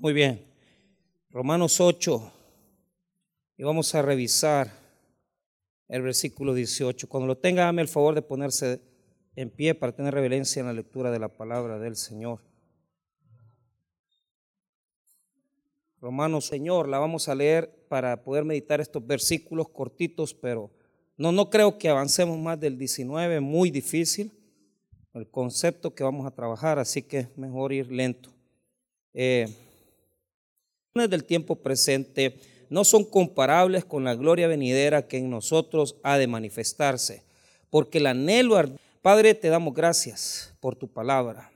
Muy bien. Romanos 8. Y vamos a revisar el versículo 18. Cuando lo tenga, dame el favor de ponerse en pie para tener reverencia en la lectura de la palabra del Señor. Romanos, Señor, la vamos a leer para poder meditar estos versículos cortitos, pero no, no creo que avancemos más del 19, muy difícil el concepto que vamos a trabajar, así que es mejor ir lento. Eh, del tiempo presente no son comparables con la gloria venidera que en nosotros ha de manifestarse, porque el anhelo, Padre, te damos gracias por tu palabra,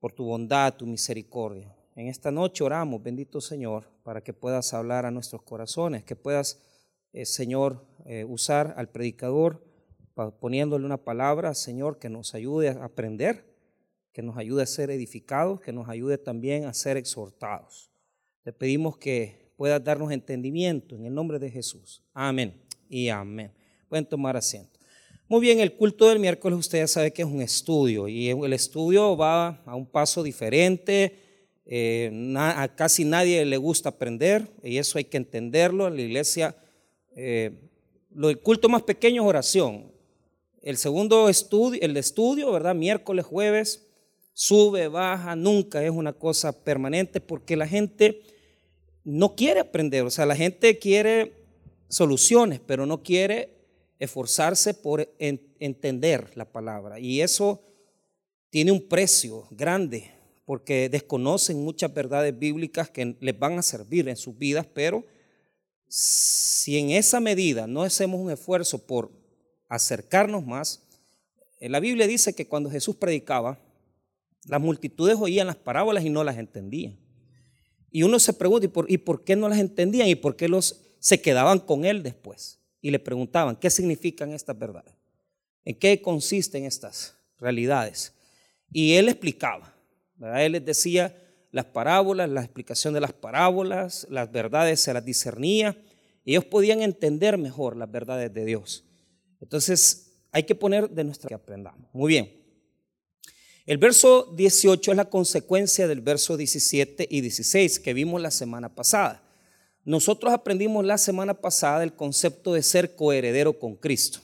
por tu bondad, tu misericordia. En esta noche oramos, bendito Señor, para que puedas hablar a nuestros corazones, que puedas, eh, Señor, eh, usar al predicador poniéndole una palabra, Señor, que nos ayude a aprender, que nos ayude a ser edificados, que nos ayude también a ser exhortados. Te pedimos que puedas darnos entendimiento en el nombre de Jesús. Amén y amén. Pueden tomar asiento. Muy bien, el culto del miércoles usted ya sabe que es un estudio y el estudio va a un paso diferente. Eh, a casi nadie le gusta aprender y eso hay que entenderlo. En la iglesia, eh, lo, el culto más pequeño es oración. El segundo estudio, el estudio, ¿verdad? Miércoles, jueves, sube, baja, nunca es una cosa permanente porque la gente no quiere aprender, o sea, la gente quiere soluciones, pero no quiere esforzarse por entender la palabra. Y eso tiene un precio grande porque desconocen muchas verdades bíblicas que les van a servir en sus vidas, pero si en esa medida no hacemos un esfuerzo por acercarnos más, eh, la Biblia dice que cuando Jesús predicaba, las multitudes oían las parábolas y no las entendían. Y uno se pregunta, ¿y por, ¿y por qué no las entendían? ¿Y por qué los, se quedaban con él después? Y le preguntaban, ¿qué significan estas verdades? ¿En qué consisten estas realidades? Y él explicaba, él les decía las parábolas, la explicación de las parábolas, las verdades se las discernía. Ellos podían entender mejor las verdades de Dios. Entonces, hay que poner de nuestra que aprendamos. Muy bien. El verso 18 es la consecuencia del verso 17 y 16 que vimos la semana pasada. Nosotros aprendimos la semana pasada el concepto de ser coheredero con Cristo.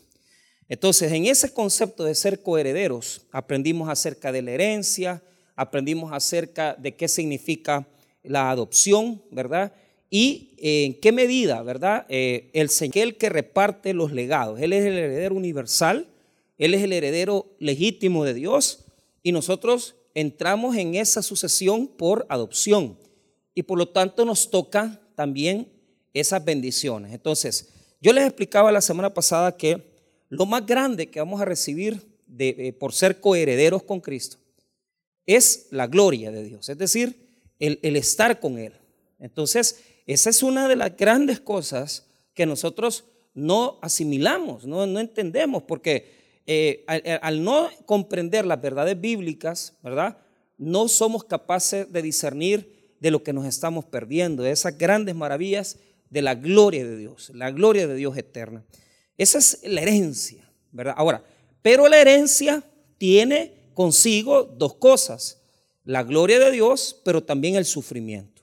Entonces, en ese concepto de ser coherederos, aprendimos acerca de la herencia, aprendimos acerca de qué significa la adopción, ¿verdad? y en qué medida, ¿verdad? Eh, el Señor que reparte los legados. Él es el heredero universal, Él es el heredero legítimo de Dios y nosotros entramos en esa sucesión por adopción y por lo tanto nos toca también esas bendiciones. Entonces, yo les explicaba la semana pasada que lo más grande que vamos a recibir de, eh, por ser coherederos con Cristo es la gloria de Dios, es decir, el, el estar con Él. Entonces, esa es una de las grandes cosas que nosotros no asimilamos, no, entendemos, porque eh, al, no comprender las verdades bíblicas, ¿verdad? No somos capaces de discernir de lo que nos estamos perdiendo, de esas grandes maravillas de la gloria de Dios, la gloria de Dios eterna. Esa es la herencia, ¿verdad? Ahora, pero la herencia tiene consigo dos cosas, la gloria de Dios, pero también el sufrimiento.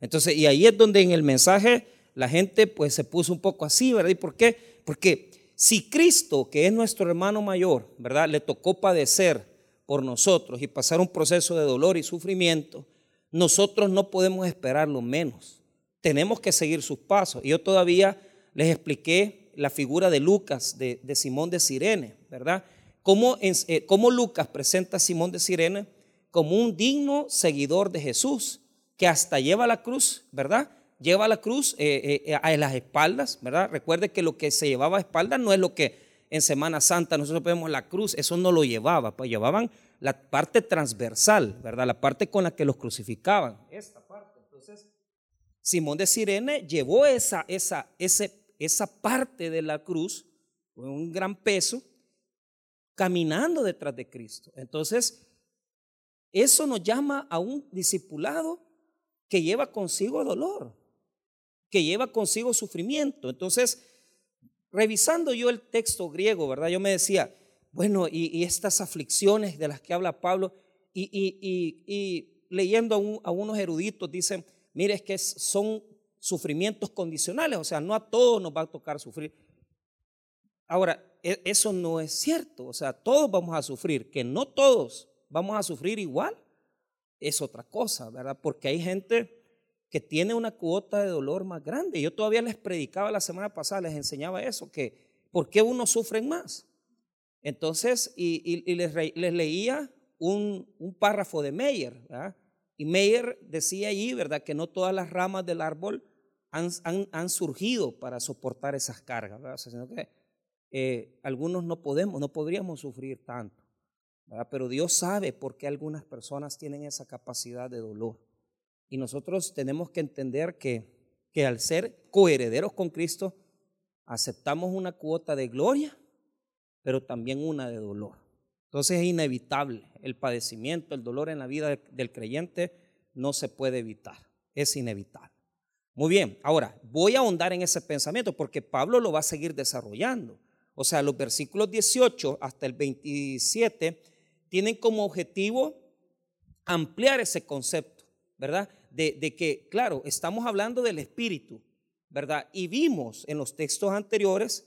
Entonces, y ahí es donde en el mensaje la gente pues se puso un poco así, ¿verdad? ¿Y por qué? Porque si Cristo, que es nuestro hermano mayor, ¿verdad? Le tocó padecer por nosotros y pasar un proceso de dolor y sufrimiento, nosotros no podemos esperarlo menos. Tenemos que seguir sus pasos. Yo todavía les expliqué la figura de Lucas, de, Simón de Sirene, ¿verdad? Cómo, eh, cómo Lucas presenta a Simón de Sirene como un digno seguidor de Jesús que hasta lleva la cruz, ¿verdad? Lleva la cruz eh, eh, a las espaldas, ¿verdad? Recuerde que lo que se llevaba a espaldas no es lo que en Semana Santa nosotros vemos la cruz, eso no lo llevaba, pues llevaban la parte transversal, ¿verdad? La parte con la que los crucificaban, esta parte. Entonces, Simón de Sirene llevó esa, esa, ese, esa parte de la cruz con un gran peso caminando detrás de Cristo. Entonces, eso nos llama a un discipulado que lleva consigo dolor, que lleva consigo sufrimiento. Entonces, revisando yo el texto griego, ¿verdad? Yo me decía, bueno, y, estas aflicciones de las que habla Pablo, y, leyendo a, unos eruditos, dicen, mire, es que son sufrimientos condicionales, o sea, no a todos nos va a tocar sufrir. Ahora, e, eso no es cierto, o sea, todos vamos a sufrir, que no todos vamos a sufrir igual, es otra cosa, ¿verdad? Porque hay gente que tiene una cuota de dolor más grande. Yo todavía les predicaba la semana pasada, les enseñaba eso, que ¿por qué unos sufren más? Entonces, y, les, leía un, párrafo de Meyer. Y Meyer decía allí, ¿verdad?, que no todas las ramas del árbol han, surgido para soportar esas cargas, ¿verdad? sino que eh, algunos no podemos, no podríamos sufrir tanto. Pero Dios sabe por qué algunas personas tienen esa capacidad de dolor. Y nosotros tenemos que entender que, que al ser coherederos con Cristo, aceptamos una cuota de gloria, pero también una de dolor. Entonces es inevitable. El padecimiento, el dolor en la vida del creyente no se puede evitar. Es inevitable. Muy bien, ahora voy a ahondar en ese pensamiento porque Pablo lo va a seguir desarrollando. O sea, los versículos 18 hasta el 27 tienen como objetivo ampliar ese concepto. ¿Verdad? De, que, claro, estamos hablando del Espíritu, ¿verdad? Y vimos en los textos anteriores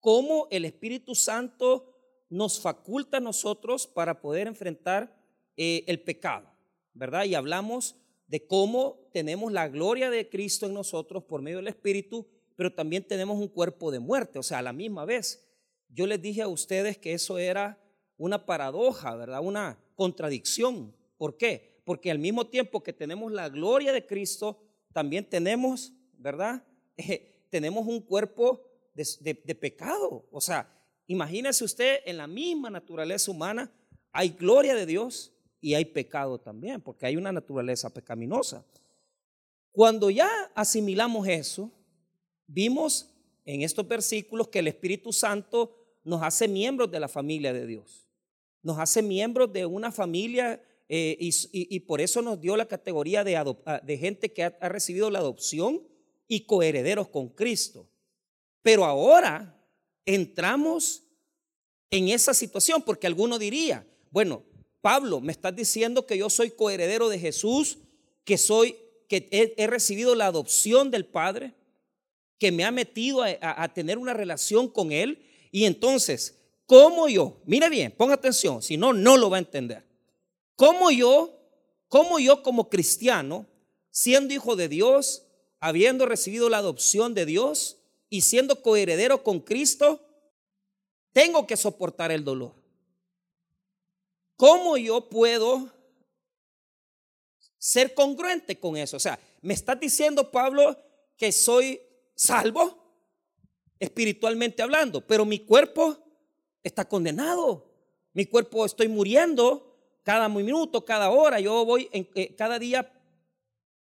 cómo el Espíritu Santo nos faculta a nosotros para poder enfrentar eh, el pecado, ¿verdad? Y hablamos de cómo tenemos la gloria de Cristo en nosotros por medio del Espíritu, pero también tenemos un cuerpo de muerte, o sea, a la misma vez. Yo les dije a ustedes que eso era una paradoja, ¿verdad? Una contradicción. ¿Por qué? Porque al mismo tiempo que tenemos la gloria de Cristo, también tenemos, ¿verdad? tenemos un cuerpo de, pecado. O sea, imagínese usted en la misma naturaleza humana, hay gloria de Dios y hay pecado también, porque hay una naturaleza pecaminosa. Cuando ya asimilamos eso, vimos en estos versículos que el Espíritu Santo nos hace miembros de la familia de Dios. Nos hace miembros de una familia eh, y, por eso nos dio la categoría de, ah, gente que ha, recibido la adopción y coherederos con Cristo. Pero ahora entramos en esa situación porque alguno diría, bueno, Pablo, me estás diciendo que yo soy coheredero de Jesús, que soy que he, recibido la adopción del Padre, que me ha metido a, a tener una relación con Él. Y entonces, ¿cómo yo? Mire bien, ponga atención, si no, no lo va a entender. ¿Cómo yo, cómo yo como cristiano, siendo hijo de Dios, habiendo recibido la adopción de Dios y siendo coheredero con Cristo, tengo que soportar el dolor? ¿Cómo yo puedo ser congruente con eso? O sea, ¿me estás diciendo, Pablo, que soy salvo? Espiritualmente hablando, pero mi cuerpo está condenado. Mi cuerpo estoy muriendo cada minuto, cada hora, yo voy en, eh, cada día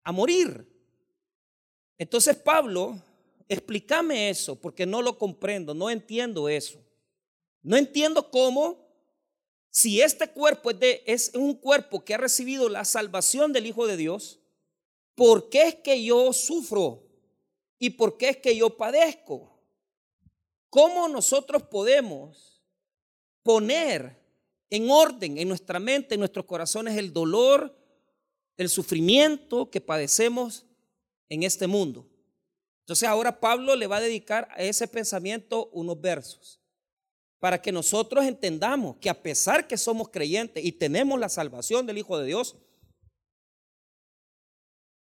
a morir. Entonces Pablo, explícame eso, porque no lo comprendo, no entiendo eso. No entiendo cómo, si este cuerpo es, es un cuerpo que ha recibido la salvación del Hijo de Dios, ¿por qué es que yo sufro? ¿Y por qué es que yo padezco? ¿Cómo nosotros podemos poner en orden en nuestra mente, en nuestros corazones, el dolor, el sufrimiento que padecemos en este mundo. Entonces ahora Pablo le va a dedicar a ese pensamiento unos versos para que nosotros entendamos que a pesar que somos creyentes y tenemos la salvación del Hijo de Dios,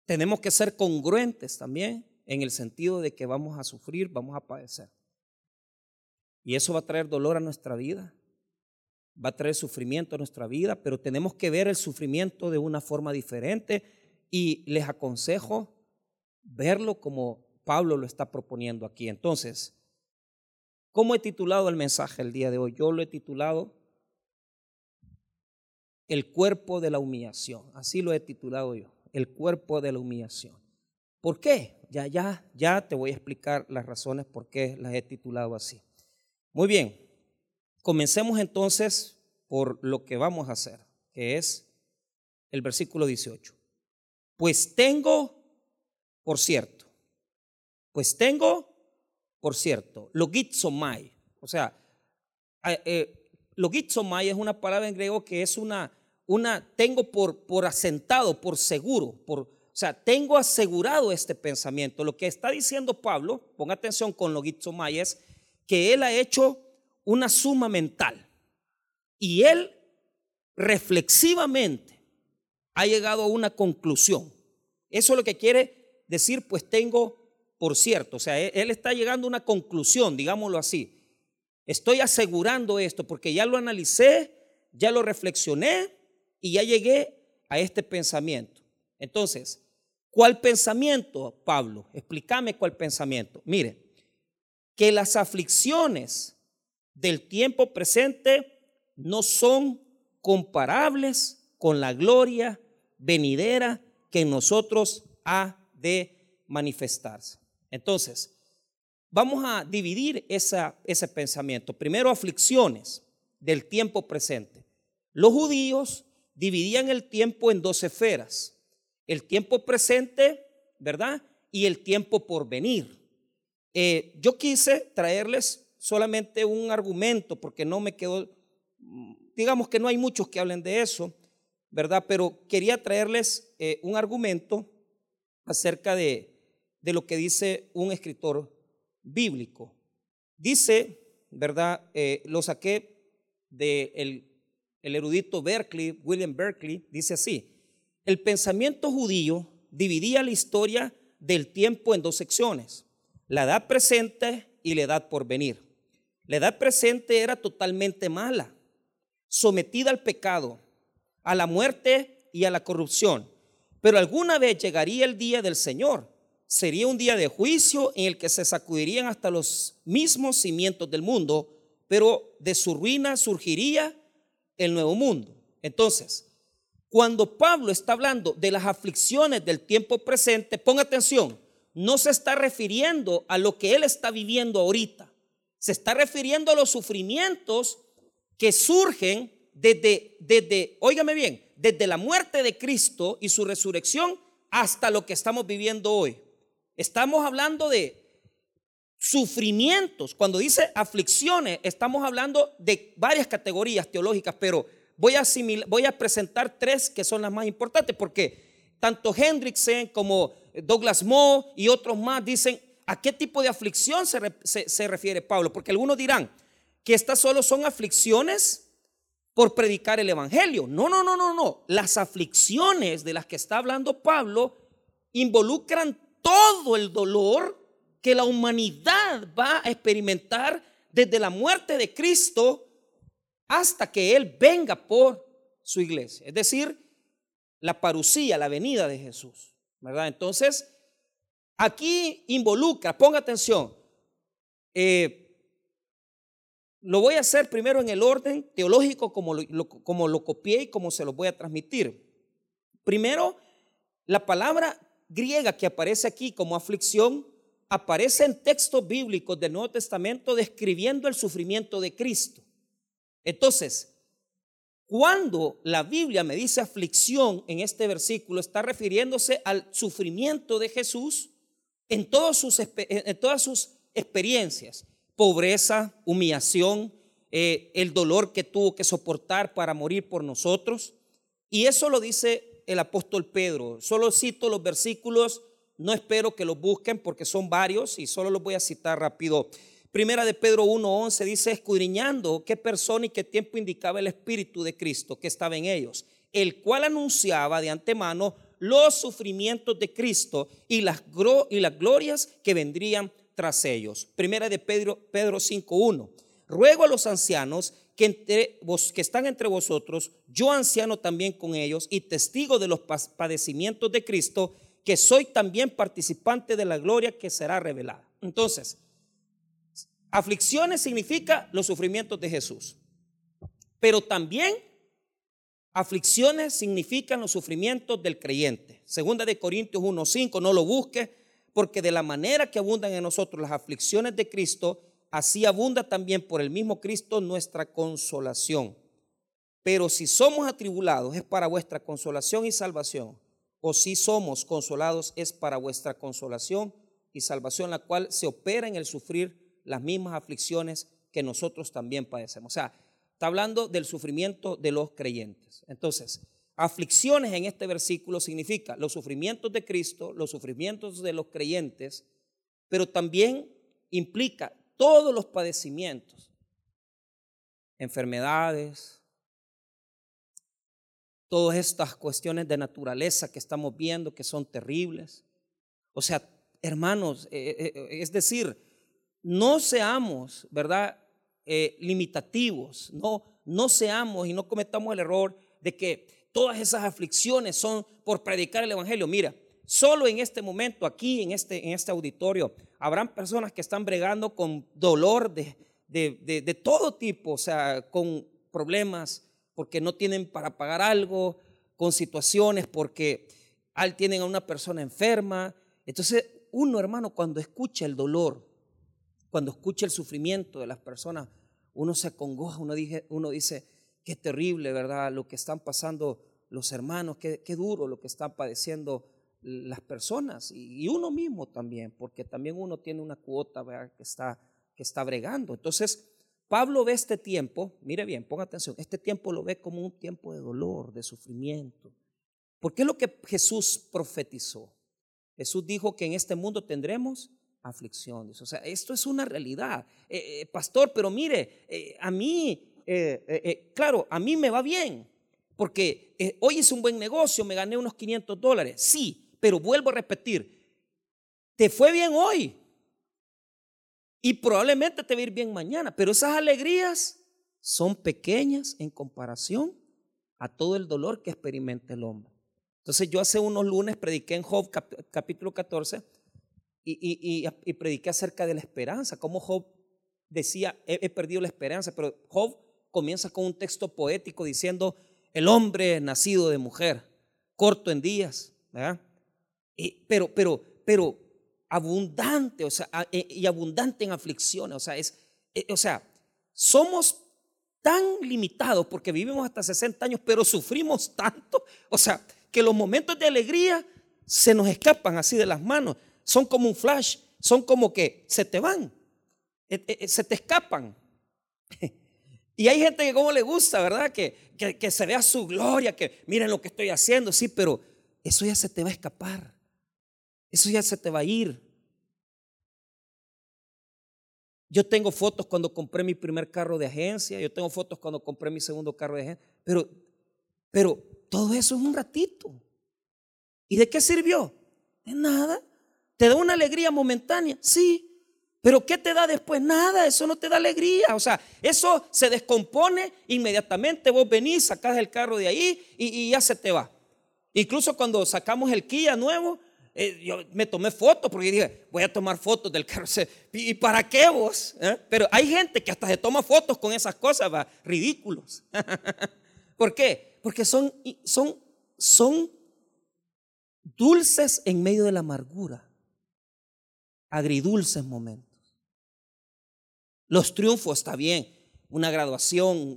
tenemos que ser congruentes también en el sentido de que vamos a sufrir, vamos a padecer. Y eso va a traer dolor a nuestra vida, va a traer sufrimiento a nuestra vida, pero tenemos que ver el sufrimiento de una forma diferente y les aconsejo verlo como Pablo lo está proponiendo aquí. Entonces, ¿cómo he titulado el mensaje el día de hoy? Yo lo he titulado El cuerpo de la humillación. Así lo he titulado yo, el cuerpo de la humillación. ¿Por qué? Ya, ya, ya te voy a explicar las razones por qué las he titulado así. Muy bien, Comencemos entonces por lo que vamos a hacer, que es el versículo 18. Pues tengo, por cierto, pues tengo, por cierto, logizomai, o sea, eh, logizomai es una palabra en griego que es una, una, tengo por, por asentado, por seguro, por, o sea, tengo asegurado este pensamiento. Lo que está diciendo Pablo, ponga atención con lo Gitzomay, es que él ha hecho una suma mental y él reflexivamente ha llegado a una conclusión. Eso es lo que quiere decir, pues tengo por cierto. O sea, él está llegando a una conclusión, digámoslo así. Estoy asegurando esto porque ya lo analicé, ya lo reflexioné y ya llegué a este pensamiento. Entonces, ¿cuál pensamiento, Pablo? Explícame cuál pensamiento. Mire, que las aflicciones del tiempo presente no son comparables con la gloria venidera que en nosotros ha de manifestarse. Entonces, vamos a dividir ese pensamiento. Primero, aflicciones del tiempo presente. Los judíos dividían el tiempo en dos esferas. El tiempo presente, ¿verdad? Y el tiempo por venir. Eh, yo quise traerles solamente un argumento porque no me quedó, digamos que no hay muchos que hablen de eso, ¿verdad? Pero quería traerles eh, un argumento acerca de, de, lo que dice un escritor bíblico. Dice, ¿verdad? Eh, lo saqué del de el erudito Berkeley, William Berkeley, dice así, el pensamiento judío dividía la historia del tiempo en dos secciones, la edad presente y la edad por venir. La edad presente era totalmente mala, sometida al pecado, a la muerte y a la corrupción. Pero alguna vez llegaría el día del Señor. Sería un día de juicio en el que se sacudirían hasta los mismos cimientos del mundo, pero de su ruina surgiría el nuevo mundo. Entonces, cuando Pablo está hablando de las aflicciones del tiempo presente, ponga atención, no se está refiriendo a lo que él está viviendo ahorita. Se está refiriendo a los sufrimientos que surgen desde, desde, óigame bien, desde la muerte de Cristo y su resurrección hasta lo que estamos viviendo hoy. Estamos hablando de sufrimientos. Cuando dice aflicciones, estamos hablando de varias categorías teológicas, pero voy a, voy a presentar tres que son las más importantes, porque tanto Hendrickson como Douglas Moe y otros más dicen a qué tipo de aflicción se, refiere Pablo, porque algunos dirán que estas solo son aflicciones por predicar el Evangelio. No, no, no, no, no. Las aflicciones de las que está hablando Pablo involucran todo el dolor que la humanidad va a experimentar desde la muerte de Cristo hasta que Él venga por su iglesia. Es decir, la parucía, la venida de Jesús. ¿Verdad? Entonces, aquí involucra, ponga atención, eh, lo voy a hacer primero en el orden teológico como lo, como lo copié y como se lo voy a transmitir. Primero, la palabra griega que aparece aquí como aflicción aparece en textos bíblicos del Nuevo Testamento describiendo el sufrimiento de Cristo. Entonces, cuando la Biblia me dice aflicción en este versículo, está refiriéndose al sufrimiento de Jesús en, todas sus, en todas sus experiencias pobreza, humillación, eh, el dolor que tuvo que soportar para morir por nosotros. Y eso lo dice el apóstol Pedro. Solo cito los versículos, no espero que los busquen porque son varios y solo los voy a citar rápido. Primera de Pedro 1:11 dice, escudriñando qué persona y qué tiempo indicaba el Espíritu de Cristo que estaba en ellos, el cual anunciaba de antemano los sufrimientos de Cristo y las, y las glorias que vendrían tras ellos. Primera de Pedro, Pedro 5.1. Ruego a los ancianos que, entre vos, que están entre vosotros, yo anciano también con ellos y testigo de los padecimientos de Cristo, que soy también participante de la gloria que será revelada. Entonces, aflicciones significa los sufrimientos de Jesús. Pero también aflicciones significan los sufrimientos del creyente. Segunda de Corintios 1.5, no lo busque, porque de la manera que abundan en nosotros las aflicciones de Cristo, así abunda también por el mismo Cristo nuestra consolación. Pero si somos atribulados es para vuestra consolación y salvación, o si somos consolados es para vuestra consolación y salvación, la cual se opera en el sufrir las mismas aflicciones que nosotros también padecemos. O sea, Está hablando del sufrimiento de los creyentes. Entonces, aflicciones en este versículo significa los sufrimientos de Cristo, los sufrimientos de los creyentes, pero también implica todos los padecimientos, enfermedades, todas estas cuestiones de naturaleza que estamos viendo que son terribles. O sea, hermanos, eh, eh, eh, es decir, no seamos, ¿verdad? Limitativos, no, no seamos y no cometamos el error de que todas esas aflicciones son por predicar el Evangelio. Mira, solo en este momento, aquí en este, en este auditorio, habrán personas que están bregando con dolor de, de, de, todo tipo, o sea, con problemas porque no tienen para pagar algo, con situaciones porque tienen a una persona enferma. Entonces, uno, hermano, cuando escucha el dolor, cuando escucha el sufrimiento de las personas, uno se acongoja, uno, dice, uno dice, qué terrible, ¿verdad? Lo que están pasando los hermanos, qué, duro lo que están padeciendo las personas y, uno mismo también, porque también uno tiene una cuota que está, que está bregando. Entonces, Pablo ve este tiempo, mire bien, ponga atención, este tiempo lo ve como un tiempo de dolor, de sufrimiento, porque es lo que Jesús profetizó. Jesús dijo que en este mundo tendremos aflicciones. O sea, esto es una realidad. Eh, eh, pastor, pero mire, eh, a mí, claro, a mí me va bien, porque hoy es un buen negocio, me gané unos 500 dólares. Sí, pero vuelvo a repetir, te fue bien hoy y probablemente te va a ir bien mañana, pero esas alegrías son pequeñas en comparación a todo el dolor que experimenta el hombre. Entonces yo hace unos lunes prediqué en Job capítulo 14 y, y, prediqué acerca de la esperanza, como Job decía, he, perdido la esperanza, pero Job comienza con un texto poético diciendo, el hombre nacido de mujer, corto en días, ¿verdad? pero, abundante, o sea, e, y abundante en aflicciones, o sea, e, o sea, somos tan limitados porque vivimos hasta 60 años, pero sufrimos tanto, o sea, que los momentos de alegría se nos escapan así de las manos, son como un flash, son como que se te van, e, se te escapan. Y hay gente que como le gusta, ¿verdad? Que, que, que, se vea su gloria, que miren lo que estoy haciendo, sí, pero eso ya se te va a escapar. Eso ya se te va a ir. Yo tengo fotos cuando compré mi primer carro de agencia, yo tengo fotos cuando compré mi segundo carro de agencia, pero, pero todo eso es un ratito. ¿Y de qué sirvió? De nada. ¿Te da una alegría momentánea? Sí. Pero ¿qué te da después? Nada, eso no te da alegría. O sea, eso se descompone inmediatamente. Vos venís, sacás el carro de ahí y, ya se te va. Incluso cuando sacamos el Kia nuevo, eh, yo me tomé fotos porque dije, voy a tomar fotos del carro. ¿Y para qué vos? ¿Eh? Pero hay gente que hasta se toma fotos con esas cosas, va, ridículos. ¿Por qué? Porque son, son, son dulces en medio de la amargura, agridulces momentos. Los triunfos está bien, una graduación,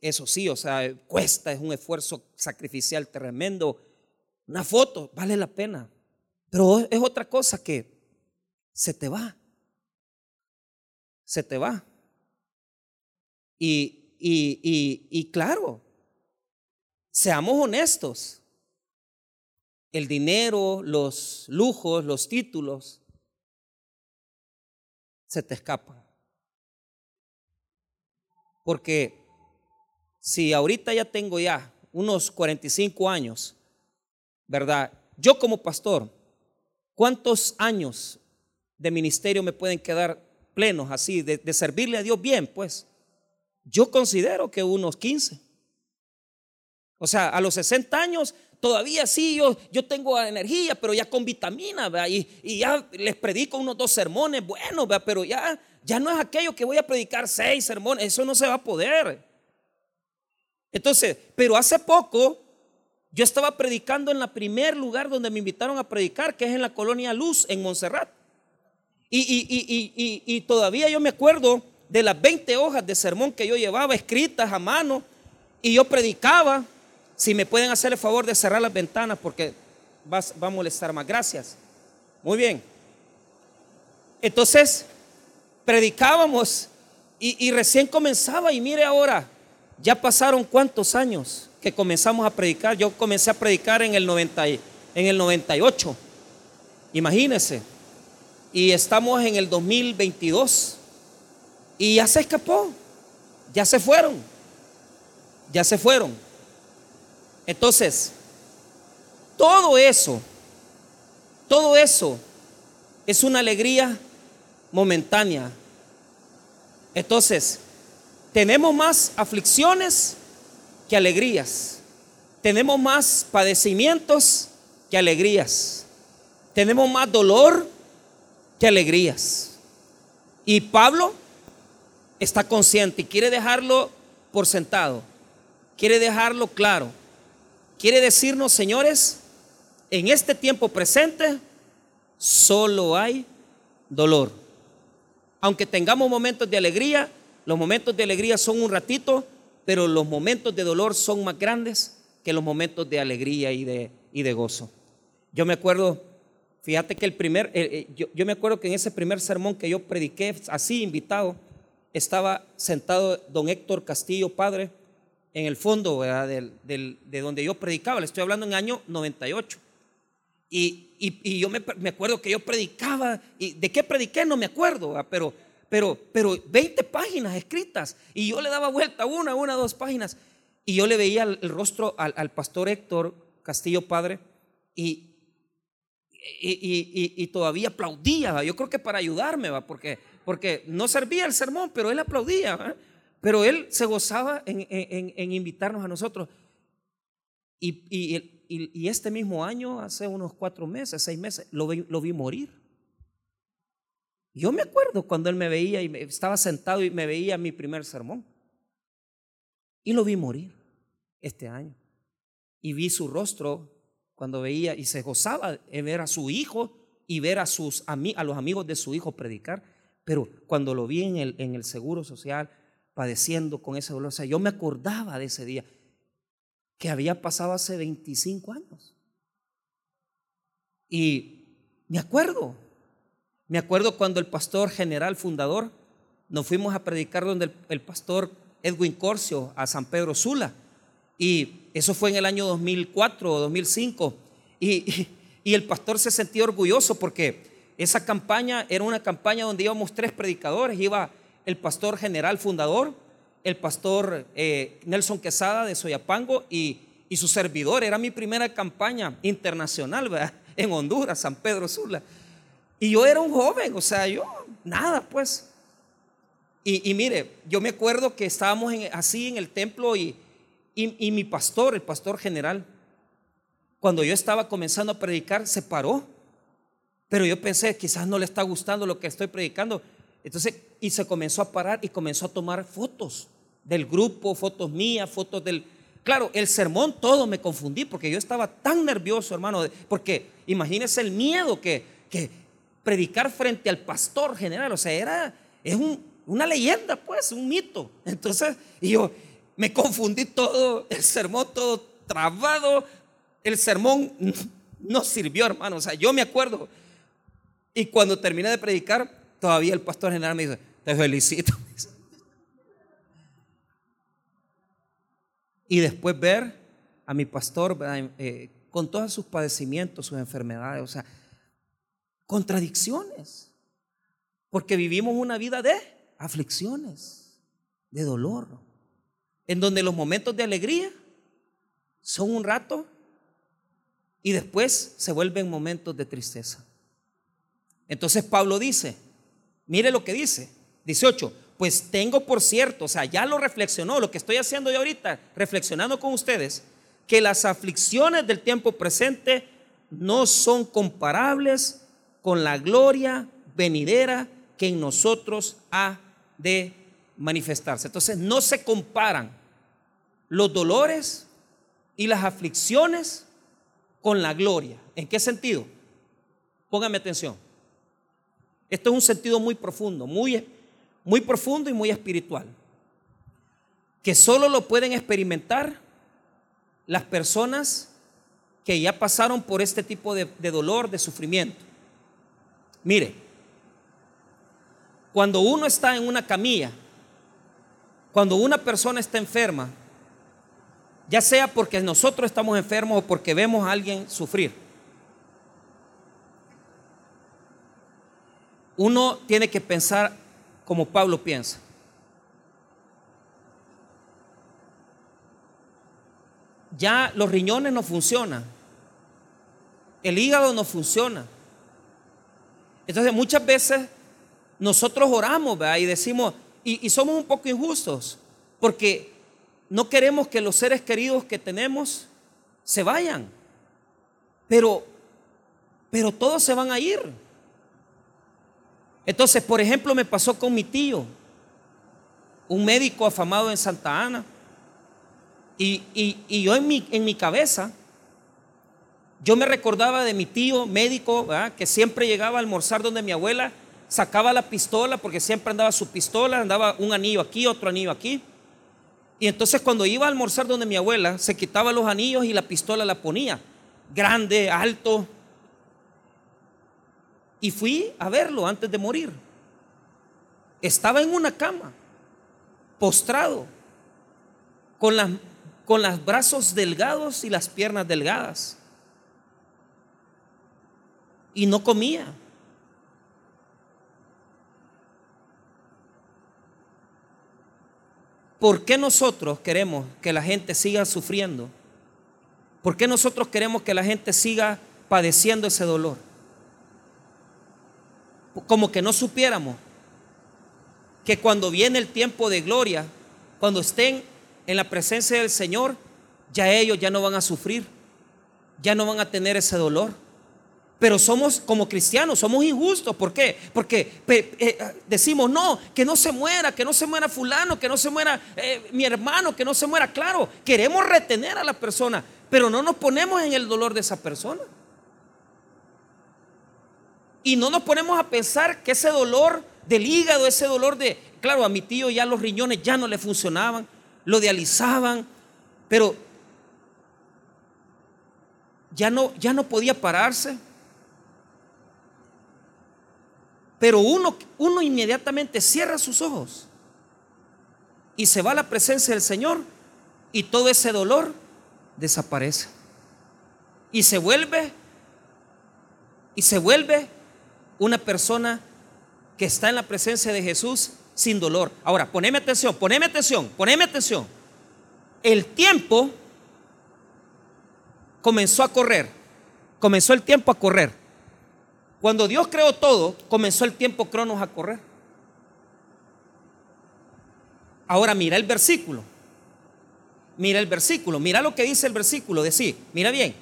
eso sí, o sea, cuesta, es un esfuerzo sacrificial tremendo. Una foto vale la pena, pero es otra cosa que se te va. Se te va. Y, y, y, y claro, seamos honestos. El dinero, los lujos, los títulos, se te escapan. Porque si ahorita ya tengo ya unos 45 años, ¿verdad? Yo como pastor, ¿Cuántos años de ministerio me pueden quedar plenos así, de, servirle a Dios bien? Pues yo considero que unos 15. O sea, a los 60 años todavía sí, yo, yo tengo energía, pero ya con vitamina, Y, y, ya les predico unos dos sermones buenos, pero ya, ya no es aquello que voy a predicar seis sermones, eso no se va a poder. Entonces, pero hace poco yo estaba predicando en el primer lugar donde me invitaron a predicar, que es en la colonia Luz, en Montserrat. Y, todavía yo me acuerdo de las 20 hojas de sermón que yo llevaba escritas a mano y yo predicaba. Si me pueden hacer el favor de cerrar las ventanas porque va, va a molestar más. Gracias. Muy bien. Entonces, predicábamos y, recién comenzaba y mire ahora, Ya pasaron cuántos años que comenzamos a predicar. Yo comencé a predicar en el, 90, en el 98. Imagínense. Y estamos en el 2022. Y ya se escapó. Ya se fueron. Ya se fueron. Entonces, todo eso, todo eso es una alegría momentánea. Entonces, tenemos más aflicciones que alegrías. Tenemos más padecimientos que alegrías. Tenemos más dolor que alegrías. Y Pablo está consciente y quiere dejarlo por sentado. Quiere dejarlo claro. Quiere decirnos, señores, en este tiempo presente solo hay dolor. Aunque tengamos momentos de alegría, los momentos de alegría son un ratito, pero los momentos de dolor son más grandes que los momentos de alegría y de, gozo. Yo me acuerdo, fíjate que el primer, eh, eh, yo, me acuerdo que en ese primer sermón que yo prediqué, así invitado, estaba sentado don Héctor Castillo, padre, en el fondo de donde yo predicaba, le estoy hablando en el año 98. Y, y, yo me, me, acuerdo que yo predicaba, y de qué prediqué no me acuerdo, pero pero, pero 20 páginas escritas. Y yo le daba vuelta una, una, dos páginas. Y yo le veía el, rostro al, pastor Héctor Castillo Padre y, y, y, todavía aplaudía. Yo creo que para ayudarme. Porque, porque no servía el sermón, pero él aplaudía. Pero él se gozaba en, en, en invitarnos a nosotros. Y, este mismo año, hace unos cuatro meses, seis meses, lo lo vi morir. Yo me acuerdo cuando él me veía y estaba sentado y me veía mi primer sermón. Y lo vi morir este año. Y vi su rostro cuando veía y se gozaba de ver a su hijo y ver a, sus, a los amigos de su hijo predicar. Pero cuando lo vi en el, en el seguro social, padeciendo con ese dolor, o sea, yo me acordaba de ese día que había pasado hace 25 años. Y me acuerdo, me acuerdo cuando el pastor general fundador nos fuimos a predicar donde el, pastor Edwin Corcio a San Pedro Sula. Y eso fue en el año 2004 o 2005. Y, y, el pastor se sentía orgulloso porque esa campaña era una campaña donde íbamos tres predicadores. Iba el pastor general fundador, el pastor eh, Nelson Quesada de Soyapango y, y, su servidor. Era mi primera campaña internacional en Honduras, San Pedro Sula. Y yo era un joven, o sea, yo, nada, pues. Y, mire, yo me acuerdo que estábamos así en el templo y, y, mi pastor, el pastor general, cuando yo estaba comenzando a predicar, se paró. Pero yo pensé, quizás no le está gustando lo que estoy predicando. Entonces, y se comenzó a parar y comenzó a tomar fotos del grupo, fotos mías, fotos del... Claro, el sermón todo me confundí porque yo estaba tan nervioso, hermano, porque imagínese el miedo que, que predicar frente al pastor general, o sea, era, es una leyenda, pues, un mito. Entonces, y yo me confundí todo, el sermón todo trabado, el sermón no sirvió, hermano, o sea, yo me acuerdo. Y cuando terminé de predicar, todavía el pastor general me dice, te felicito. Y después ver a mi pastor eh, con todos sus padecimientos, sus enfermedades, o sea, contradicciones, porque vivimos una vida de aflicciones, de dolor, en donde los momentos de alegría son un rato y después se vuelven momentos de tristeza. Entonces Pablo dice, mire lo que dice, 18, pues tengo por cierto, o sea, ya lo reflexionó, lo que estoy haciendo yo ahorita, reflexionando con ustedes, que las aflicciones del tiempo presente no son comparables con la gloria venidera que en nosotros ha de manifestarse. Entonces no se comparan los dolores y las aflicciones con la gloria. ¿En qué sentido? Póngame atención. Esto es un sentido muy profundo, muy, muy profundo y muy espiritual, que solo lo pueden experimentar las personas que ya pasaron por este tipo de, de dolor, de sufrimiento. Mire, cuando uno está en una camilla cuando una persona está enferma, ya sea porque nosotros estamos enfermos o porque vemos a alguien sufrir, uno tiene que pensar como Pablo piensa. Ya los riñones no funcionan, el hígado no funciona. Entonces muchas veces nosotros oramos y decimos, y, somos un poco injustos, porque no queremos que los seres queridos que tenemos se vayan. Pero, pero todos se van a ir. Entonces, por ejemplo, me pasó con mi tío, un médico afamado en Santa Ana. Y, y, yo en mi, en mi cabeza, yo me recordaba de mi tío médico, que siempre llegaba a almorzar donde mi abuela sacaba la pistola, porque siempre andaba su pistola, andaba un anillo aquí, otro anillo aquí. Y entonces cuando iba a almorzar donde mi abuela, se quitaba los anillos y la pistola la ponía. Grande, alto. Y fui a verlo antes de morir. Estaba en una cama, postrado, con, con los brazos delgados y las piernas delgadas. Y no comía. ¿Por qué nosotros queremos que la gente siga sufriendo? ¿Por qué nosotros queremos que la gente siga padeciendo ese dolor? Como que no supiéramos que cuando viene el tiempo de gloria, cuando estén en la presencia del Señor, ya ellos ya no van a sufrir, ya no van a tener ese dolor. Pero somos como cristianos, somos injustos. ¿Por qué? Porque eh, decimos, no, que no se muera, que no se muera fulano, que no se muera eh, mi hermano, que no se muera. Claro, queremos retener a la persona, pero no nos ponemos en el dolor de esa persona. Y no nos ponemos a pensar que ese dolor del hígado, ese dolor de, claro, a mi tío ya los riñones ya no le funcionaban, lo dializaban, pero ya no, ya no podía pararse. Pero uno, uno inmediatamente cierra sus ojos y se va a la presencia del Señor y todo ese dolor desaparece. Y se vuelve, y se vuelve una persona que está en la presencia de Jesús sin dolor. Ahora, poneme atención, poneme atención, poneme atención. El tiempo comenzó a correr, comenzó el tiempo a correr. Cuando Dios creó todo, comenzó el tiempo cronos a correr. Ahora mira el versículo. Mira el versículo. Mira lo que dice el versículo. Decir, mira bien.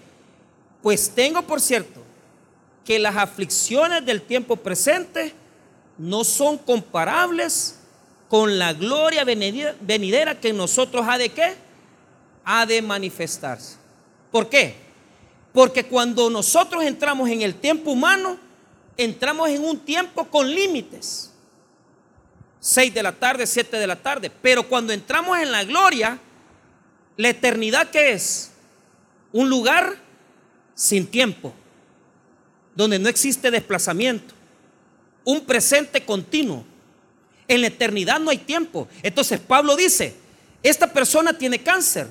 Pues tengo por cierto que las aflicciones del tiempo presente no son comparables con la gloria venidera que en nosotros ha de qué? Ha de manifestarse. ¿Por qué? Porque cuando nosotros entramos en el tiempo humano, entramos en un tiempo con límites. 6 de la tarde, 7 de la tarde. Pero cuando entramos en la gloria, la eternidad que es un lugar sin tiempo, donde no existe desplazamiento, un presente continuo. En la eternidad no hay tiempo. Entonces Pablo dice, esta persona tiene cáncer,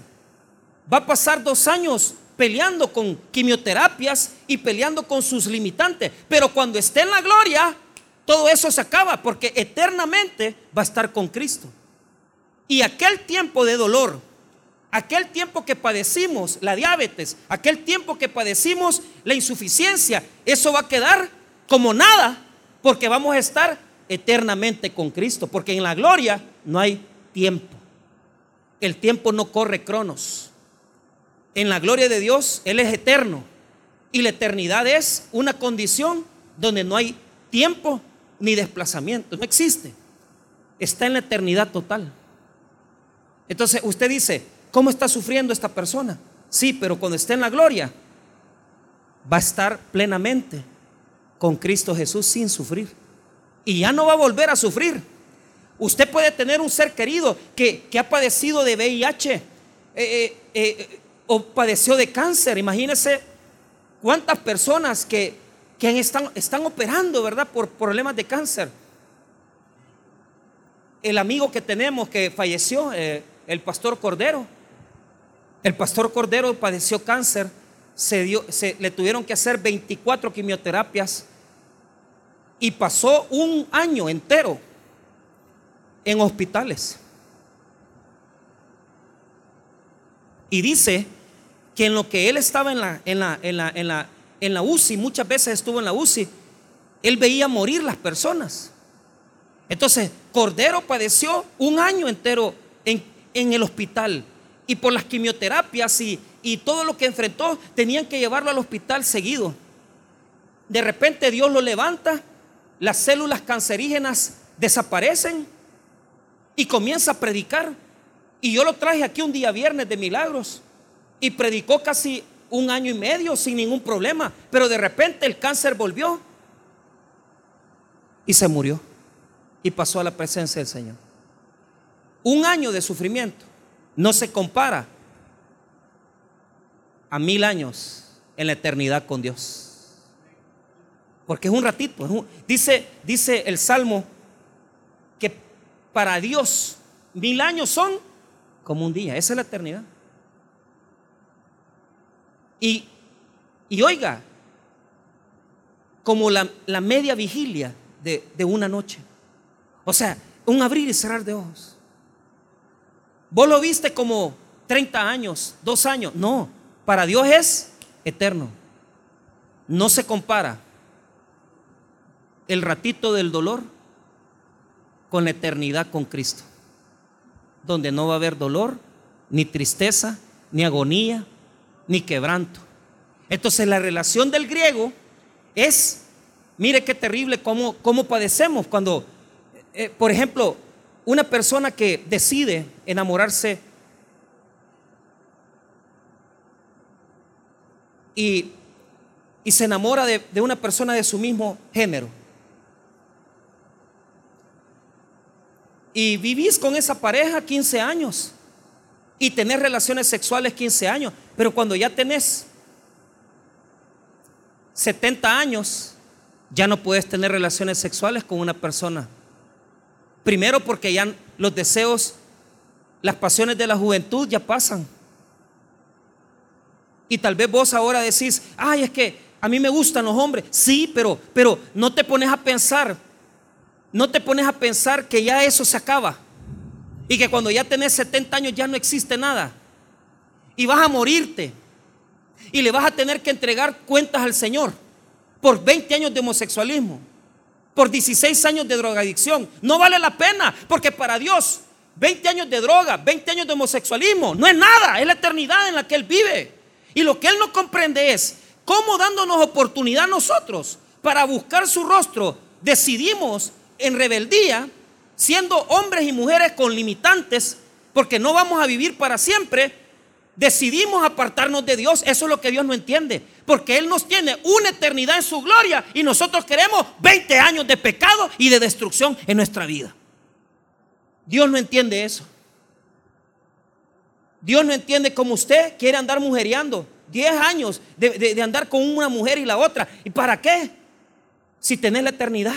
va a pasar dos años peleando con quimioterapias y peleando con sus limitantes. Pero cuando esté en la gloria, todo eso se acaba porque eternamente va a estar con Cristo. Y aquel tiempo de dolor, aquel tiempo que padecimos la diabetes, aquel tiempo que padecimos la insuficiencia, eso va a quedar como nada porque vamos a estar eternamente con Cristo, porque en la gloria no hay tiempo. El tiempo no corre cronos en la gloria de Dios, Él es eterno. Y la eternidad es una condición donde no hay tiempo ni desplazamiento. No existe. Está en la eternidad total. Entonces usted dice, ¿cómo está sufriendo esta persona? Sí, pero cuando esté en la gloria, va a estar plenamente con Cristo Jesús sin sufrir. Y ya no va a volver a sufrir. Usted puede tener un ser querido que, ha padecido de VIH. Eh, eh, eh, o padeció de cáncer. Imagínense cuántas personas que, están, están operando, ¿verdad? Por problemas de cáncer. el amigo que tenemos que falleció, el pastor Cordero. El pastor Cordero padeció cáncer, se le tuvieron que hacer 24 quimioterapias y pasó un año entero en hospitales. Y dice que en lo que él estaba en la, en la, en la, en la, en la UCI, muchas veces estuvo en la UCI, él veía morir las personas. Entonces, Cordero padeció un año entero en, en el hospital y por las quimioterapias y, y todo lo que enfrentó, tenían que llevarlo al hospital seguido. De repente Dios lo levanta, las células cancerígenas desaparecen y comienza a predicar. Y yo lo traje aquí un día viernes de milagros y predicó casi un año y medio sin ningún problema, pero de repente el cáncer volvió y se murió y pasó a la presencia del Señor. Un año de sufrimiento no se compara a mil años en la eternidad con Dios. Porque es un ratito. dice, dice el Salmo que para Dios mil años son como un día. Esa es la eternidad. Y, y oiga, como la, media vigilia de, de una noche. O sea, un abrir y cerrar de ojos. Vos lo viste como 30 años, dos años. No, para Dios es eterno. No se compara el ratito del dolor con la eternidad con Cristo, donde no va a haber dolor, ni tristeza, ni agonía, ni quebranto. Entonces la relación del griego es, mire qué terrible cómo, cómo padecemos cuando, eh, por ejemplo, una persona que decide enamorarse y, se enamora de, de una persona de su mismo género. Y vivís con esa pareja 15 años y tenés relaciones sexuales 15 años, pero cuando ya tenés 70 años, ya no puedes tener relaciones sexuales con una persona. Primero porque ya los deseos, las pasiones de la juventud ya pasan. Y tal vez vos ahora decís, ay, es que a mí me gustan los hombres. Sí, pero, pero no te pones a pensar, no te pones a pensar que ya eso se acaba. Y que cuando ya tenés 70 años ya no existe nada. Y vas a morirte. Y le vas a tener que entregar cuentas al Señor por 20 años de homosexualismo, por 16 años de drogadicción. No vale la pena, porque para Dios 20 años de droga, 20 años de homosexualismo, no es nada, es la eternidad en la que Él vive. Y lo que Él no comprende es cómo dándonos oportunidad nosotros para buscar su rostro, decidimos en rebeldía, siendo hombres y mujeres con limitantes, porque no vamos a vivir para siempre, decidimos apartarnos de Dios. Eso es lo que Dios no entiende. Porque Él nos tiene una eternidad en su gloria y nosotros queremos 20 años de pecado y de destrucción en nuestra vida. Dios no entiende eso. Dios no entiende cómo usted quiere andar mujereando. 10 años de, andar con una mujer y la otra. ¿Y para qué? Si tenés la eternidad.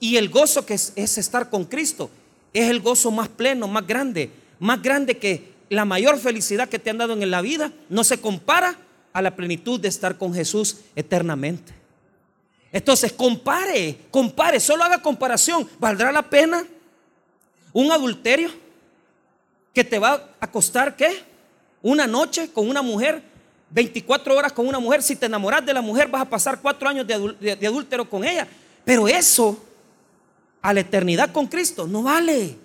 Y el gozo que es, es estar con Cristo es el gozo más pleno, más grande. Más grande que la mayor felicidad que te han dado en la vida. No se compara a la plenitud de estar con Jesús eternamente. Entonces, compare, compare, solo haga comparación. ¿Valdrá la pena un adulterio? que te va a costar qué? Una noche con una mujer, 24 horas con una mujer. Si te enamoras de la mujer, vas a pasar cuatro años de, adúltero con ella. Pero eso, a la eternidad con Cristo, no vale.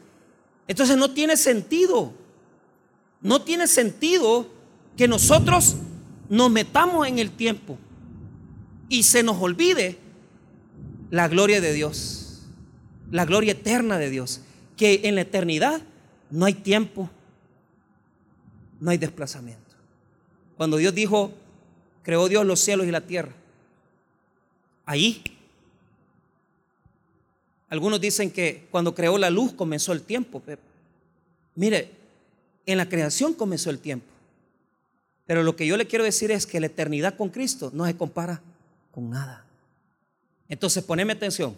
Entonces no tiene sentido. No tiene sentido que nosotros nos metamos en el tiempo y se nos olvide la gloria de Dios, la gloria eterna de Dios, que en la eternidad no hay tiempo, no hay desplazamiento. Cuando Dios dijo, creó Dios los cielos y la tierra, ahí. Algunos dicen que cuando creó la luz comenzó el tiempo. Mire, en la creación comenzó el tiempo. Pero lo que yo le quiero decir es que la eternidad con Cristo no se compara con nada. Entonces, poneme atención.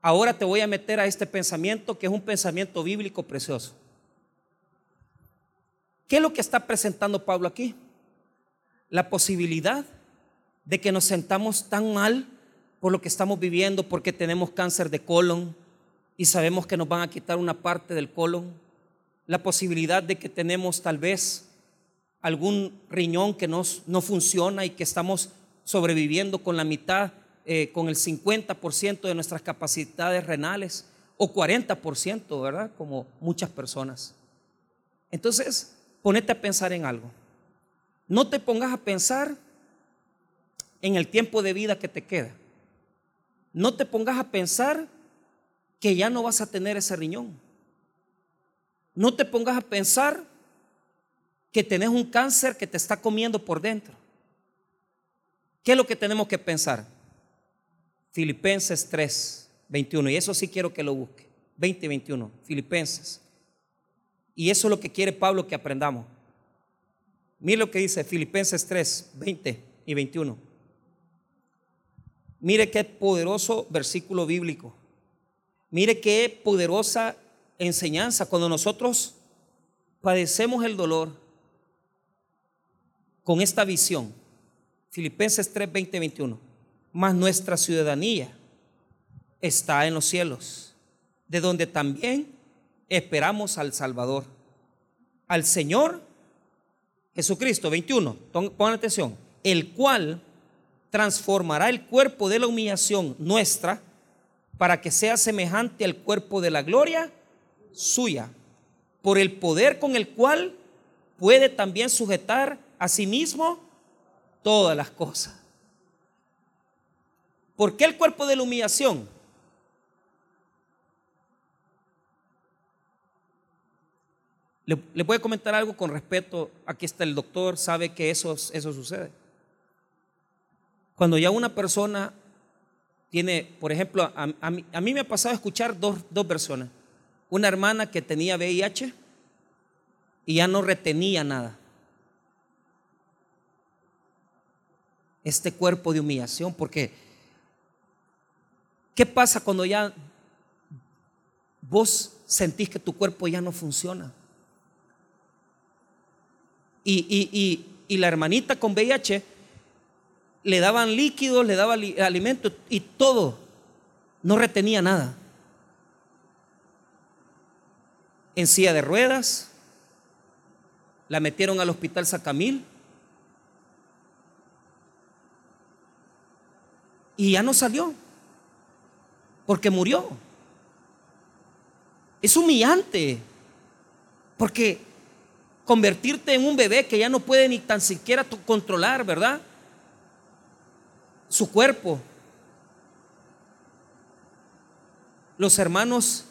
ahora te voy a meter a este pensamiento que es un pensamiento bíblico precioso. ¿Qué es lo que está presentando Pablo aquí? La posibilidad de que nos sentamos tan mal por lo que estamos viviendo, porque tenemos cáncer de colon y sabemos que nos van a quitar una parte del colon. La posibilidad de que tenemos tal vez algún riñón que no funciona y que estamos sobreviviendo con la mitad, eh, con el 50% de nuestras capacidades renales o 40%, ¿verdad? Como muchas personas. Entonces, ponete a pensar en algo. No te pongas a pensar en el tiempo de vida que te queda. No te pongas a pensar que ya no vas a tener ese riñón. No te pongas a pensar que tenés un cáncer que te está comiendo por dentro. ¿Qué es lo que tenemos que pensar? Filipenses 3, 21. Y eso sí quiero que lo busque. 20 y 21. Filipenses. Y eso es lo que quiere Pablo que aprendamos. Mire lo que dice Filipenses 3, 20 y 21. Mire qué poderoso versículo bíblico. Mire qué poderosa enseñanza. Cuando nosotros padecemos el dolor con esta visión, Filipenses 3, 20, 21. Mas nuestra ciudadanía está en los cielos, de donde también esperamos al Salvador, al Señor Jesucristo. 21, pongan atención, el cual transformará el cuerpo de la humillación nuestra para que sea semejante al cuerpo de la gloria suya, por el poder con el cual puede también sujetar a sí mismo todas las cosas. ¿Por qué el cuerpo de la humillación? Le, le voy a comentar algo con respeto. Aquí está el doctor, sabe que eso, eso sucede. Cuando ya una persona tiene, por ejemplo, a, mí, me ha pasado a escuchar dos, dos versiones. Una hermana que tenía VIH y ya no retenía nada. este cuerpo de humillación, porque ¿qué pasa cuando ya vos sentís que tu cuerpo ya no funciona? Y, la hermanita con VIH le daban líquidos, le daban alimentos y todo, no retenía nada. En silla de ruedas, la metieron al hospital Sacamil y ya no salió, porque murió. Es humillante, porque convertirte en un bebé que ya no puede ni tan siquiera controlar, ¿verdad? Su cuerpo. Los hermanos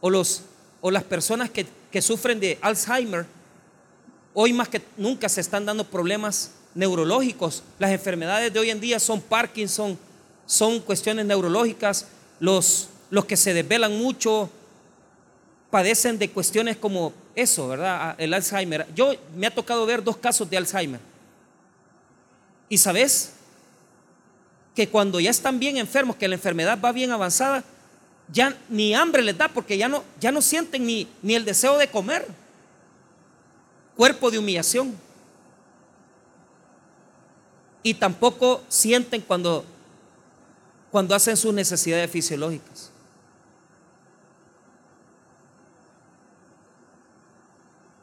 o, los, o las personas que, que sufren de Alzheimer, hoy más que nunca se están dando problemas neurológicos. Las enfermedades de hoy en día son Parkinson, son cuestiones neurológicas, los, los que se desvelan mucho padecen de cuestiones como eso, ¿verdad? Ah, el Alzheimer. Yo me ha tocado ver dos casos de Alzheimer. Y sabes que cuando ya están bien enfermos, que la enfermedad va bien avanzada, ya ni hambre les da porque ya no, ya no sienten ni, ni el deseo de comer. Cuerpo de humillación. Y tampoco sienten cuando cuando hacen sus necesidades fisiológicas.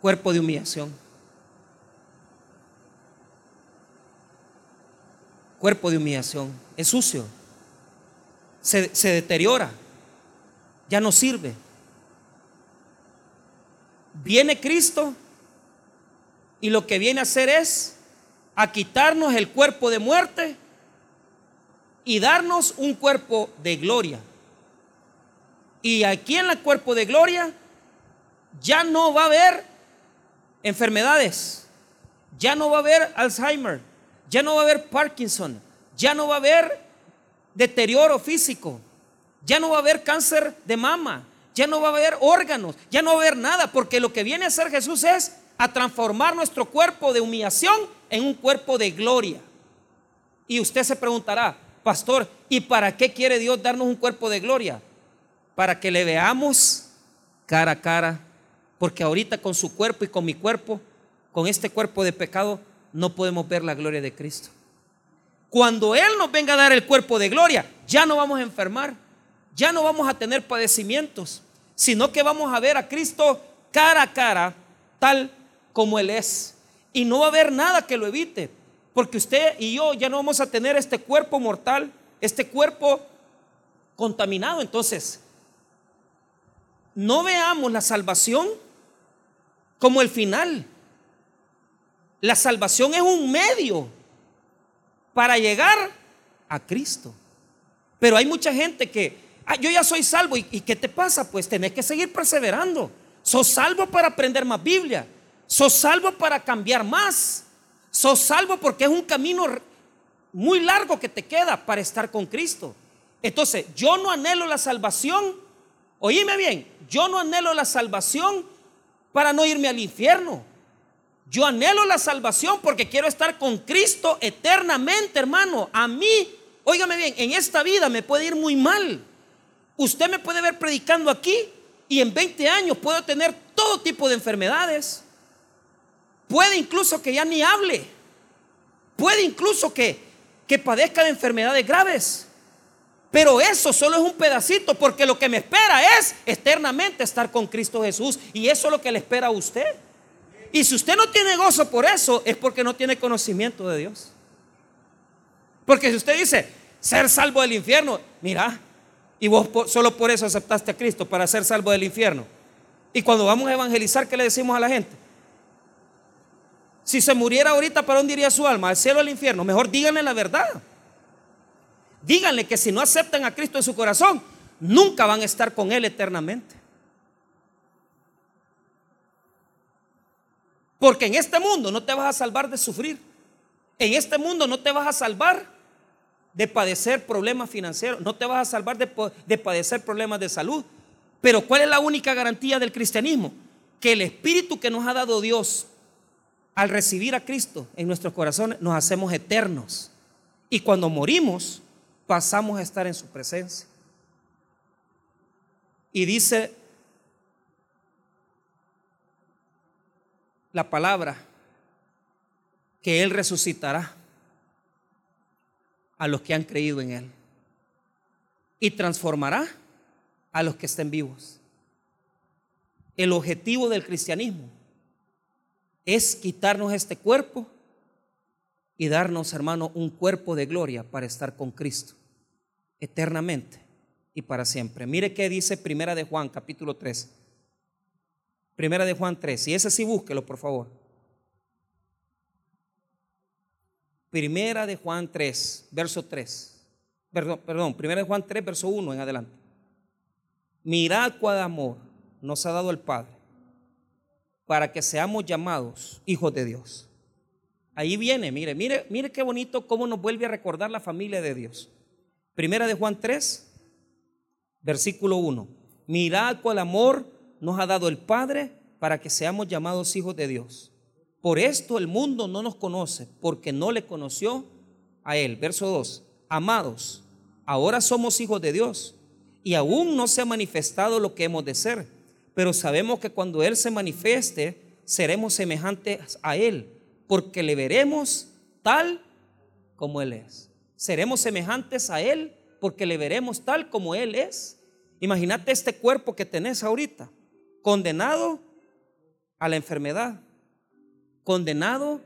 Cuerpo de humillación. Cuerpo de humillación. Es sucio. Se, se deteriora. Ya no sirve. Viene Cristo y lo que viene a hacer es a quitarnos el cuerpo de muerte y darnos un cuerpo de gloria. Y aquí en el cuerpo de gloria ya no va a haber enfermedades, ya no va a haber Alzheimer, ya no va a haber Parkinson, ya no va a haber deterioro físico, ya no va a haber cáncer de mama, ya no va a haber órganos, ya no va a haber nada, porque lo que viene a hacer Jesús es a transformar nuestro cuerpo de humillación en un cuerpo de gloria. Y usted se preguntará, pastor, ¿y para qué quiere Dios darnos un cuerpo de gloria? para que le veamos cara a cara, porque ahorita con su cuerpo y con mi cuerpo, con este cuerpo de pecado, no podemos ver la gloria de Cristo. Cuando Él nos venga a dar el cuerpo de gloria, ya no vamos a enfermar, ya no vamos a tener padecimientos, sino que vamos a ver a Cristo cara a cara, tal como Él es. Y no va a haber nada que lo evite, porque usted y yo ya no vamos a tener este cuerpo mortal, este cuerpo contaminado. Entonces, no veamos la salvación como el final. La salvación es un medio para llegar a Cristo. Pero hay mucha gente que, ah, yo ya soy salvo. ¿Y, qué te pasa? Pues tenés que seguir perseverando. Sos salvo para aprender más Biblia. Sos salvo para cambiar más. Sos salvo porque es un camino muy largo que te queda para estar con Cristo. Entonces, yo no anhelo la salvación. Oíme bien, yo no anhelo la salvación para no irme al infierno. Yo anhelo la salvación porque quiero estar con Cristo eternamente, hermano. A mí, óigame bien, en esta vida me puede ir muy mal. Usted me puede ver predicando aquí y en 20 años puedo tener todo tipo de enfermedades. Puede incluso que ya ni hable. Puede incluso que, que padezca de enfermedades graves. Pero eso solo es un pedacito porque lo que me espera es eternamente estar con Cristo Jesús. Y eso es lo que le espera a usted. Y si usted no tiene gozo por eso, es porque no tiene conocimiento de Dios. Porque si usted dice, ser salvo del infierno, mira, y vos solo por eso aceptaste a Cristo, para ser salvo del infierno. Y cuando vamos a evangelizar, ¿qué le decimos a la gente? Si se muriera ahorita, ¿para dónde iría su alma? ¿Al cielo o al infierno? Mejor díganle la verdad. Díganle que si no aceptan a Cristo en su corazón, nunca van a estar con Él eternamente. Porque en este mundo no te vas a salvar de sufrir. En este mundo no te vas a salvar de padecer problemas financieros. No te vas a salvar de, de padecer problemas de salud. Pero ¿cuál es la única garantía del cristianismo? Que el Espíritu que nos ha dado Dios al recibir a Cristo en nuestros corazones nos hacemos eternos. Y cuando morimos, pasamos a estar en su presencia. Y dice la palabra que Él resucitará a los que han creído en Él y transformará a los que estén vivos. El objetivo del cristianismo es quitarnos este cuerpo y darnos, hermano, un cuerpo de gloria para estar con Cristo eternamente y para siempre. Mire qué dice Primera de Juan, capítulo 3. Primera de Juan 3. Y ese sí búsquelo, por favor. Primera de Juan 3, verso 3. Perdón, perdón, Primera de Juan 3, verso 1 en adelante. Mirad cuál amor nos ha dado el Padre para que seamos llamados hijos de Dios. Ahí viene, mire, mire, mire qué bonito cómo nos vuelve a recordar la familia de Dios. Primera de Juan 3, versículo 1. Mirad cuál amor nos ha dado el Padre para que seamos llamados hijos de Dios. Por esto el mundo no nos conoce, porque no le conoció a Él. Verso 2. Amados, ahora somos hijos de Dios y aún no se ha manifestado lo que hemos de ser, pero sabemos que cuando Él se manifieste, seremos semejantes a Él, porque le veremos tal como Él es. Seremos semejantes a Él porque le veremos tal como Él es. Imagínate este cuerpo que tenés ahorita condenado a la enfermedad, condenado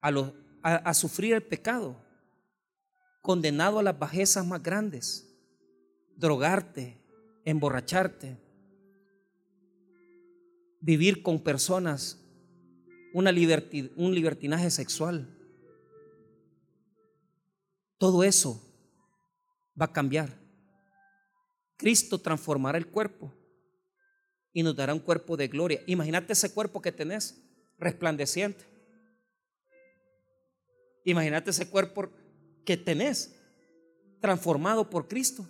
a, sufrir el pecado, condenado a las bajezas más grandes, drogarte, emborracharte, vivir con personas, un libertinaje sexual. Todo eso va a cambiar. Cristo transformará el cuerpo y nos dará un cuerpo de gloria. Imagínate ese cuerpo que tenés, resplandeciente. Imagínate ese cuerpo que tenés, transformado por Cristo,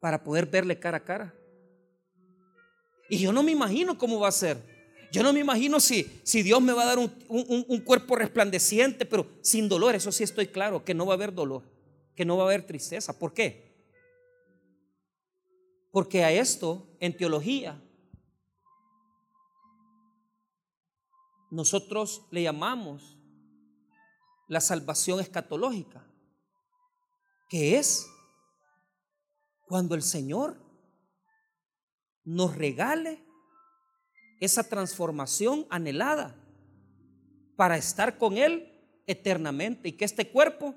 para poder verle cara a cara. Y yo no me imagino cómo va a ser. Yo no me imagino si, si Dios me va a dar un, un, cuerpo resplandeciente, pero sin dolor. Eso sí estoy claro, que no va a haber dolor, que no va a haber tristeza. ¿Por qué? Porque a esto, en teología, nosotros le llamamos la salvación escatológica, que es cuando el Señor nos regale esa transformación anhelada para estar con Él eternamente y que este cuerpo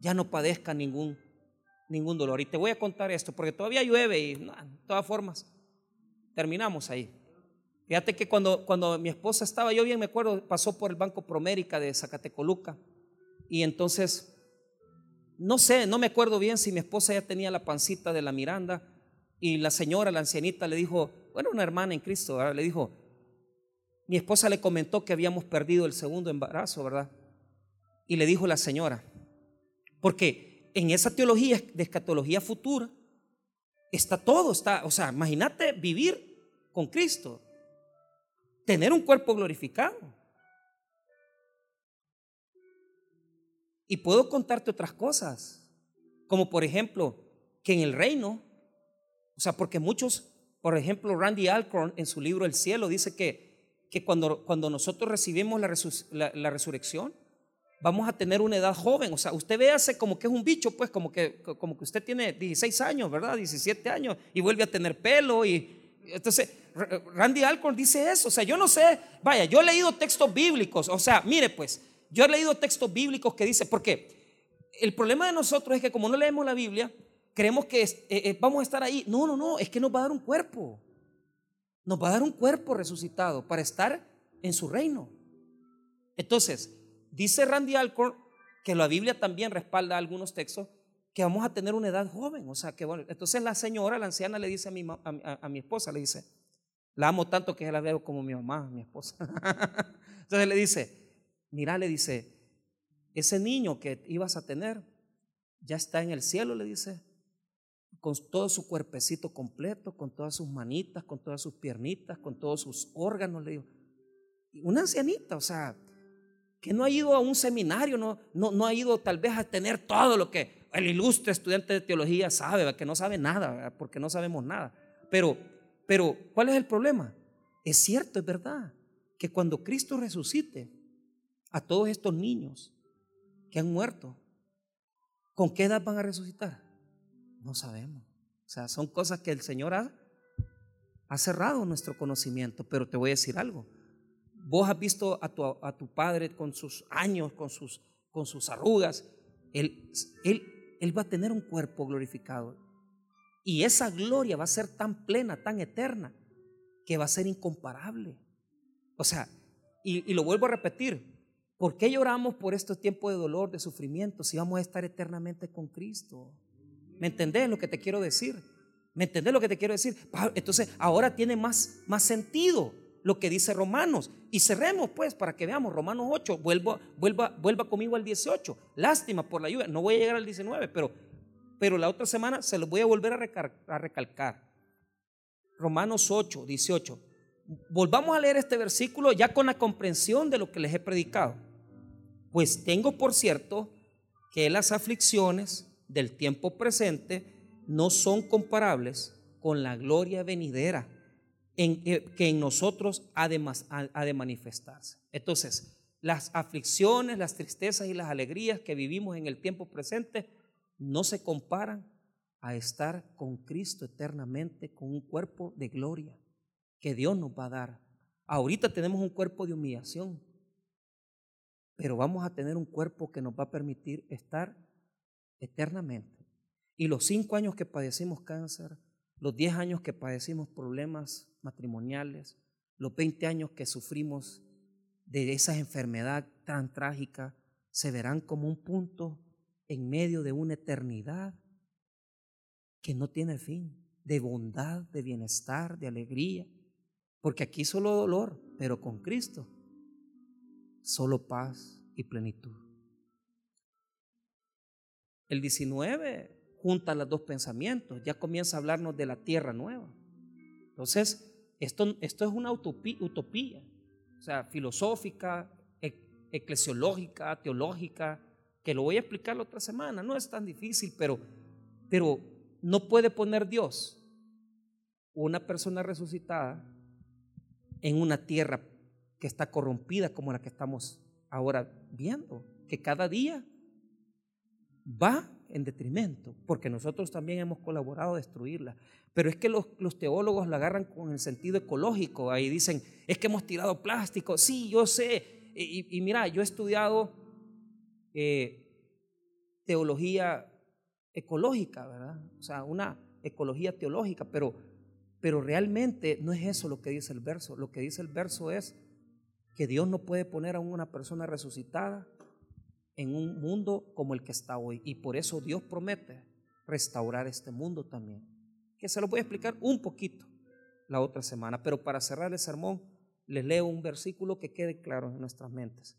ya no padezca ningún, ningún dolor. Y te voy a contar esto, porque todavía llueve y de todas formas, terminamos ahí. Fíjate que cuando, cuando mi esposa estaba, yo bien me acuerdo, pasó por el Banco Promérica de Zacatecoluca. Y entonces, no sé, no me acuerdo bien si mi esposa ya tenía la pancita de la Miranda. Y la señora, la ancianita, le dijo, bueno, una hermana en Cristo, le dijo, mi esposa le comentó que habíamos perdido el segundo embarazo, ¿verdad? Y le dijo la señora, porque en esa teología de escatología futura está todo, está, o sea, imagínate vivir con Cristo, tener un cuerpo glorificado. Y puedo contarte otras cosas, como por ejemplo, que en el reino, o sea, porque muchos, por ejemplo, Randy Alcorn en su libro El cielo dice que, que cuando, cuando nosotros recibimos la, la, resurrección, vamos a tener una edad joven. O sea, usted véase como que es un bicho, pues como que, como que usted tiene 16 años, ¿verdad? 17 años y vuelve a tener pelo y... Entonces, Randy Alcorn dice eso. O sea, yo no sé, vaya, yo he leído textos bíblicos. O sea, mire pues, yo he leído textos bíblicos que dicen, porque el problema de nosotros es que como no leemos la Biblia, creemos que eh, eh, vamos a estar ahí. No, no, no, es que nos va a dar un cuerpo. Nos va a dar un cuerpo resucitado para estar en su reino. Entonces, dice Randy Alcorn que la Biblia también respalda algunos textos que vamos a tener una edad joven. O sea, que bueno, entonces la señora, la anciana, le dice a, mi esposa, le dice, la amo tanto que la veo como mi mamá, mi esposa. entonces le dice, mira, le dice, ese niño que ibas a tener ya está en el cielo, le dice, con todo su cuerpecito completo, con todas sus manitas, con todas sus piernitas, con todos sus órganos, le digo. Una ancianita, o sea, que no ha ido a un seminario, no, no, no ha ido tal vez a tener todo lo que el ilustre estudiante de teología sabe, que no sabe nada, porque no sabemos nada. Pero, pero, ¿cuál es el problema? Es cierto, es verdad, que cuando Cristo resucite, a todos estos niños que han muerto, ¿con qué edad van a resucitar? No sabemos. O sea, son cosas que el Señor ha, cerrado nuestro conocimiento, pero te voy a decir algo. Vos has visto a tu, a tu padre con sus años, con sus, con sus arrugas. Él, él, él va a tener un cuerpo glorificado. Y esa gloria va a ser tan plena, tan eterna, que va a ser incomparable. O sea, y, lo vuelvo a repetir, ¿Por qué lloramos por estos tiempos de dolor, de sufrimiento, si vamos a estar eternamente con Cristo? ¿Me entendés lo que te quiero decir? ¿Me entendés lo que te quiero decir? Entonces, ahora tiene más, más sentido lo que dice Romanos. Y cerremos, pues, para que veamos Romanos 8. Vuelva, vuelva, vuelva conmigo al 18. Lástima por la lluvia. No voy a llegar al 19, pero, pero la otra semana se los voy a volver a, recalcar. Romanos 8, 18. Volvamos a leer este versículo ya con la comprensión de lo que les he predicado. Pues tengo por cierto que las aflicciones del tiempo presente no son comparables con la gloria venidera en, que en nosotros ha de, ha de manifestarse. Entonces, las aflicciones, las tristezas y las alegrías que vivimos en el tiempo presente no se comparan a estar con Cristo eternamente, con un cuerpo de gloria que Dios nos va a dar. Ahorita tenemos un cuerpo de humillación, pero vamos a tener un cuerpo que nos va a permitir estar eternamente. Y los cinco años que padecimos cáncer, los diez años que padecimos problemas matrimoniales, los veinte años que sufrimos de esa enfermedad tan trágica, se verán como un punto en medio de una eternidad que no tiene fin, de bondad, de bienestar, de alegría. Porque aquí solo dolor, pero con Cristo solo paz y plenitud. El 19 junta los dos pensamientos, ya comienza a hablarnos de la tierra nueva. Entonces, esto, esto es una utopía, utopía, o sea, filosófica, eclesiológica, teológica, que lo voy a explicar la otra semana. No es tan difícil, pero, pero no puede poner Dios una persona resucitada en una tierra que está corrompida como la que estamos ahora viendo, que cada día va en detrimento, porque nosotros también hemos colaborado a destruirla. Pero es que los, teólogos la agarran con el sentido ecológico, ahí dicen, es que hemos tirado plástico, sí, yo sé, y, mira, yo he estudiado eh, teología ecológica, ¿verdad? O sea, una ecología teológica, pero, pero realmente no es eso lo que dice el verso, lo que dice el verso es que Dios no puede poner a una persona resucitada en un mundo como el que está hoy. Y por eso Dios promete restaurar este mundo también. Que se lo voy a explicar un poquito la otra semana. Pero para cerrar el sermón, les leo un versículo que quede claro en nuestras mentes.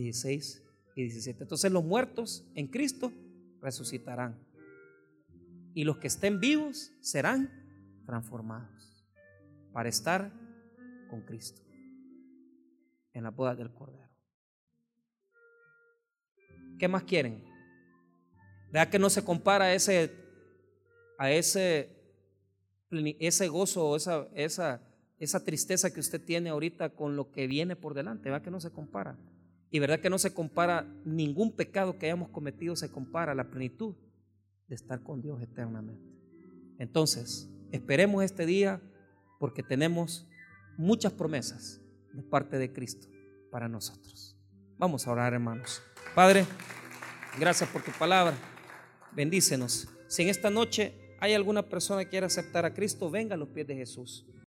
16 y 17. Entonces los muertos en Cristo resucitarán y los que estén vivos serán transformados para estar con Cristo en la boda del Cordero. ¿Qué más quieren? Vea que no se compara a ese, a ese, ese gozo o esa, esa, esa tristeza que usted tiene ahorita con lo que viene por delante. Vea que no se compara. Y verdad que no se compara, ningún pecado que hayamos cometido se compara a la plenitud de estar con Dios eternamente. Entonces, esperemos este día porque tenemos muchas promesas de parte de Cristo para nosotros. Vamos a orar, hermanos. Padre, gracias por tu palabra. Bendícenos. Si en esta noche hay alguna persona que quiera aceptar a Cristo, venga a los pies de Jesús.